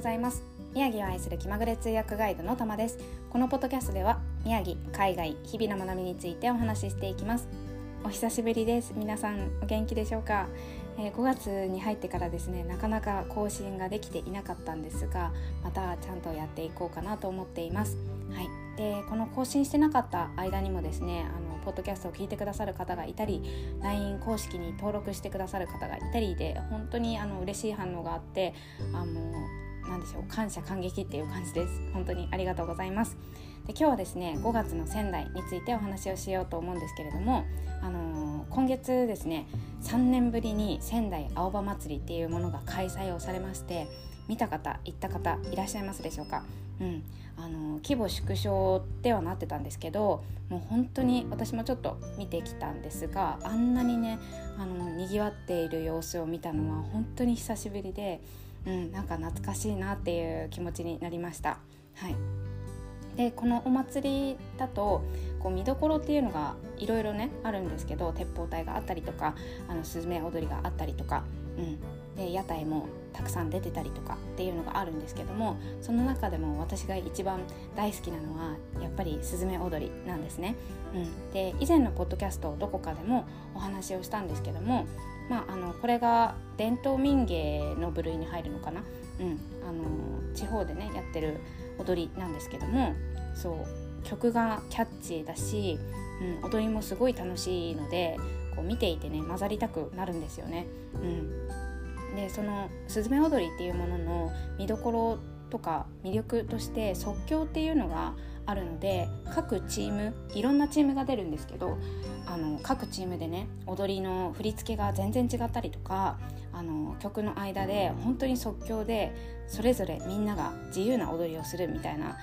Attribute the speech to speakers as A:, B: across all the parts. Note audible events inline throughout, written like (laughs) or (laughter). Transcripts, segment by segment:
A: ございます。宮城を愛する気まぐれ通訳ガイドのたまです。このポッドキャストでは宮城海外日々の学びについてお話ししていきます。お久しぶりです。皆さんお元気でしょうか、えー、5月に入ってからですねなかなか更新ができていなかったんですがまたちゃんとやっていこうかなと思っています。はい。でこの更新してなかった間にもですねあのポッドキャストを聞いてくださる方がいたり LINE 公式に登録してくださる方がいたりで本当にあの嬉しい反応があってあの何でしょう感謝感激っていう感じです。本当にありがとうございます。で今日はですね5月の仙台についてお話をしようと思うんですけれどもあの今月ですね3年ぶりに仙台青葉祭りっていうものが開催をされまして見た方行った方いらっしゃいますでしょうか、うん、あの規模縮小ではなってたんですけどもう本当に私もちょっと見てきたんですがあんなにねあのにぎわっている様子を見たのは本当に久しぶりで、うん、なんか懐かしいなっていう気持ちになりました。はいでこのお祭りだとこう見どころっていうのがいろいろねあるんですけど鉄砲隊があったりとかあのスズメ踊りがあったりとか、うん、で屋台もたくさん出てたりとかっていうのがあるんですけどもその中でも私が一番大好きなのはやっぱりスズメ踊りなんですね。うん、で以前のポッドキャストどこかでもお話をしたんですけども、まあ、あのこれが伝統民芸の部類に入るのかな、うん、あの地方でねやってる踊りなんですけどもそう曲がキャッチーだし、うん、踊りもすごい楽しいのでこう見ていてね混ざりたくなるんですよね。うんでそのスズメ踊りっていうものの見どころとか魅力として即興っていうのがあるので各チームいろんなチームが出るんですけどあの各チームでね踊りの振り付けが全然違ったりとかあの曲の間で本当に即興でそれぞれみんなが自由な踊りをするみたいな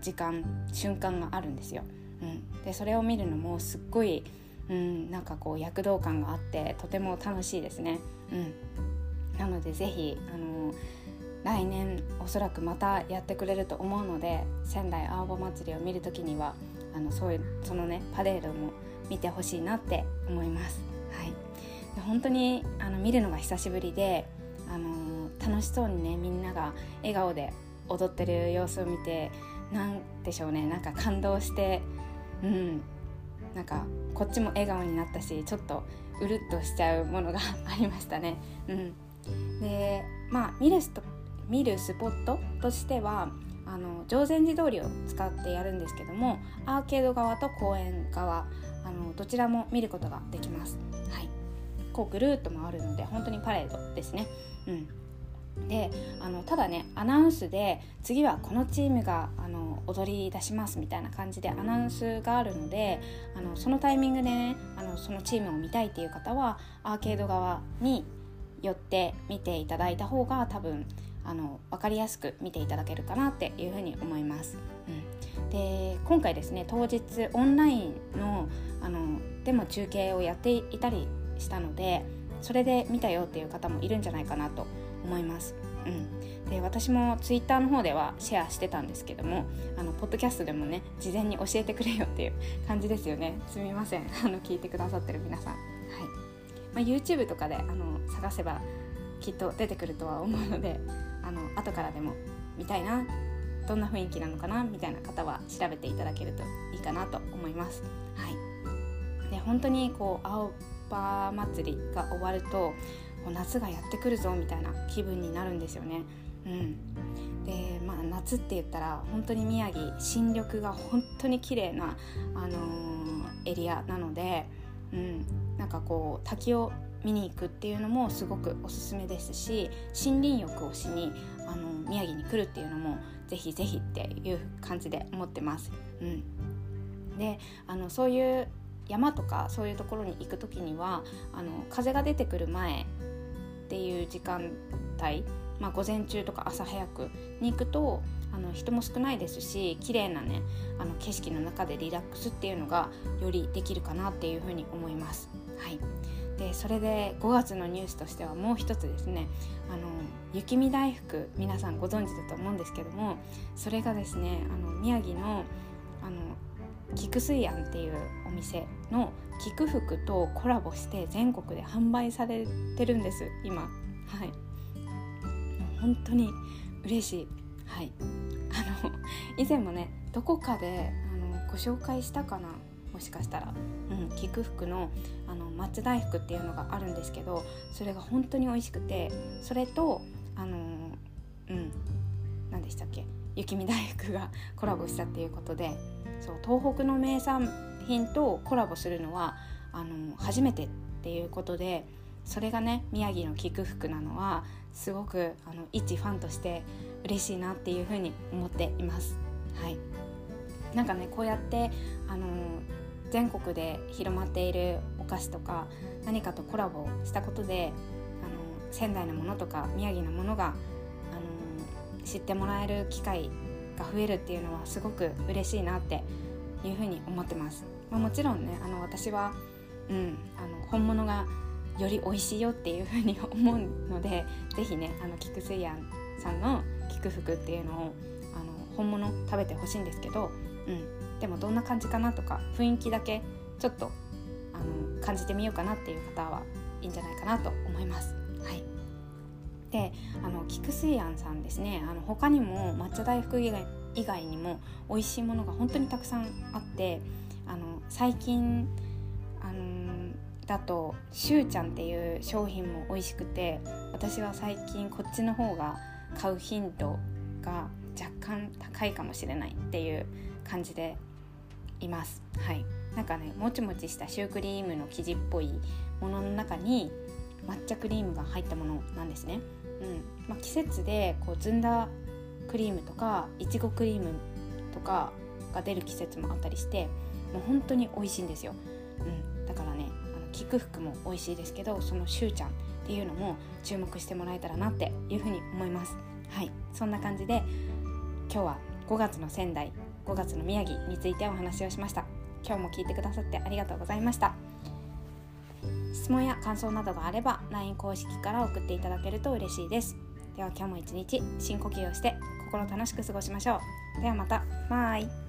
A: 時間瞬間があるんですよ。うん、でそれを見るのもすっごい、うん、なんかこう躍動感があってとても楽しいですね。うんなのでぜひあの来年おそらくまたやってくれると思うので仙台青葉祭りを見る時にはあのそういうそのねパレードも見てほしいなって思います。はい、で本当にあの見るのが久しぶりであの楽しそうにねみんなが笑顔で踊ってる様子を見てなんでしょうねなんか感動してうんなんかこっちも笑顔になったしちょっとうるっとしちゃうものがありましたね。うんでまあ見るス見るスポットとしてはあの常禅寺通りを使ってやるんですけどもアーケード側と公園側あのどちらも見ることができます。はい、こうぐるっと回るので本当にパレードですね。うんであのただねアナウンスで次はこのチームがあの踊り出しますみたいな感じでアナウンスがあるのであのそのタイミングでねあのそのチームを見たいっていう方はアーケード側に寄って見ていただいた方が多分あの分かりやすく見ていただけるかなっていうふうに思います。うん、で今回ですね当日オンラインのあのでも中継をやっていたりしたのでそれで見たよっていう方もいるんじゃないかなと思います。うん、で私もツイッターの方ではシェアしてたんですけどもあのポッドキャストでもね事前に教えてくれよっていう感じですよねすみません (laughs) あの聞いてくださってる皆さん。はいまあ、YouTube とかであの探せばきっと出てくるとは思うのであの後からでも見たいなどんな雰囲気なのかなみたいな方は調べていただけるといいかなと思います。はい、で本当にこう青葉祭りが終わると夏がやってくるぞみたいな気分になるんですよね。うん、でまあ夏って言ったら本当に宮城新緑が本当に綺麗なあのー、エリアなので。うん、なんかこう滝を見に行くっていうのもすごくおすすめですし森林浴をしにあの宮城に来るっていうのもぜひぜひっていう感じで思ってます。うん、であのそういう山とかそういうところに行く時にはあの風が出てくる前っていう時間帯、まあ、午前中とか朝早くに行くとあの人も少ないですし綺麗なねあの景色の中でリラックスっていうのがよりできるかなっていうふうに思います。はいでそれで5月のニュースとしてはもう一つですねあの雪見大福皆さんご存知だと思うんですけどもそれがですねあの宮城のあの菊水庵っていうお店の菊福とコラボして全国で販売されてるんです今。はい。もう本当に嬉しい。はい。あの以前もねどこかであのご紹介したかなもしかしたら、うん、菊福のあの松大福っていうのがあるんですけどそれが本当に美味しくてそれとあのうん何でしたっけ雪見大福がコラボしたっていうことでそう東北の名産品とコラボするのはあの初めてっていうことでそれがね宮城の菊福なのはすごくあの一ファンとして嬉しいなっていうふうに思っています。はいなんかねこうやってあの全国で広まっているお菓子とか何かとコラボしたことであの仙台のものとか宮城のものがあの知ってもらえる機会が増えるっていうのはすごく嬉しいなっていうふうに思ってます。まあ、もちろんねあの私は、うん、あの本物がより美味しいよっていうふうに思うので是非ねあの菊水庵さんの菊福っていうのをあの本物食べてほしいんですけど、うん、でもどんな感じかなとか雰囲気だけちょっとあの感じてみようかなっていう方はいいんじゃないかなと思います。はい。であの菊水庵さんですね。あの他にも抹茶大福以外以外にも美味しいものが本当にたくさんあってあの最近あのだとしゅうちゃんっていう商品も美味しくて私は最近こっちの方が買う頻度が若干高いかもしれないっていう感じでいます。はい。なんかねもちもちしたシュークリームの生地っぽいものの中に抹茶クリームが入ったものなんですね、うん。まあ、季節でこうずんだクリームとかいちごクリームとかが出る季節もあったりしてもう本当に美味しいんですよ、うん、だからねあの菊福も美味しいですけどそのしゅうちゃんっていうのも注目してもらえたらなっていうふうに思います。はい。そんな感じで今日は5月の仙台5月の宮城についてお話をしました。今日も聞いてくださってありがとうございました。質問や感想などがあれば LINE 公式から送っていただけると嬉しいです。では今日も一日深呼吸をして心楽しく過ごしましょう。ではまた。バイ。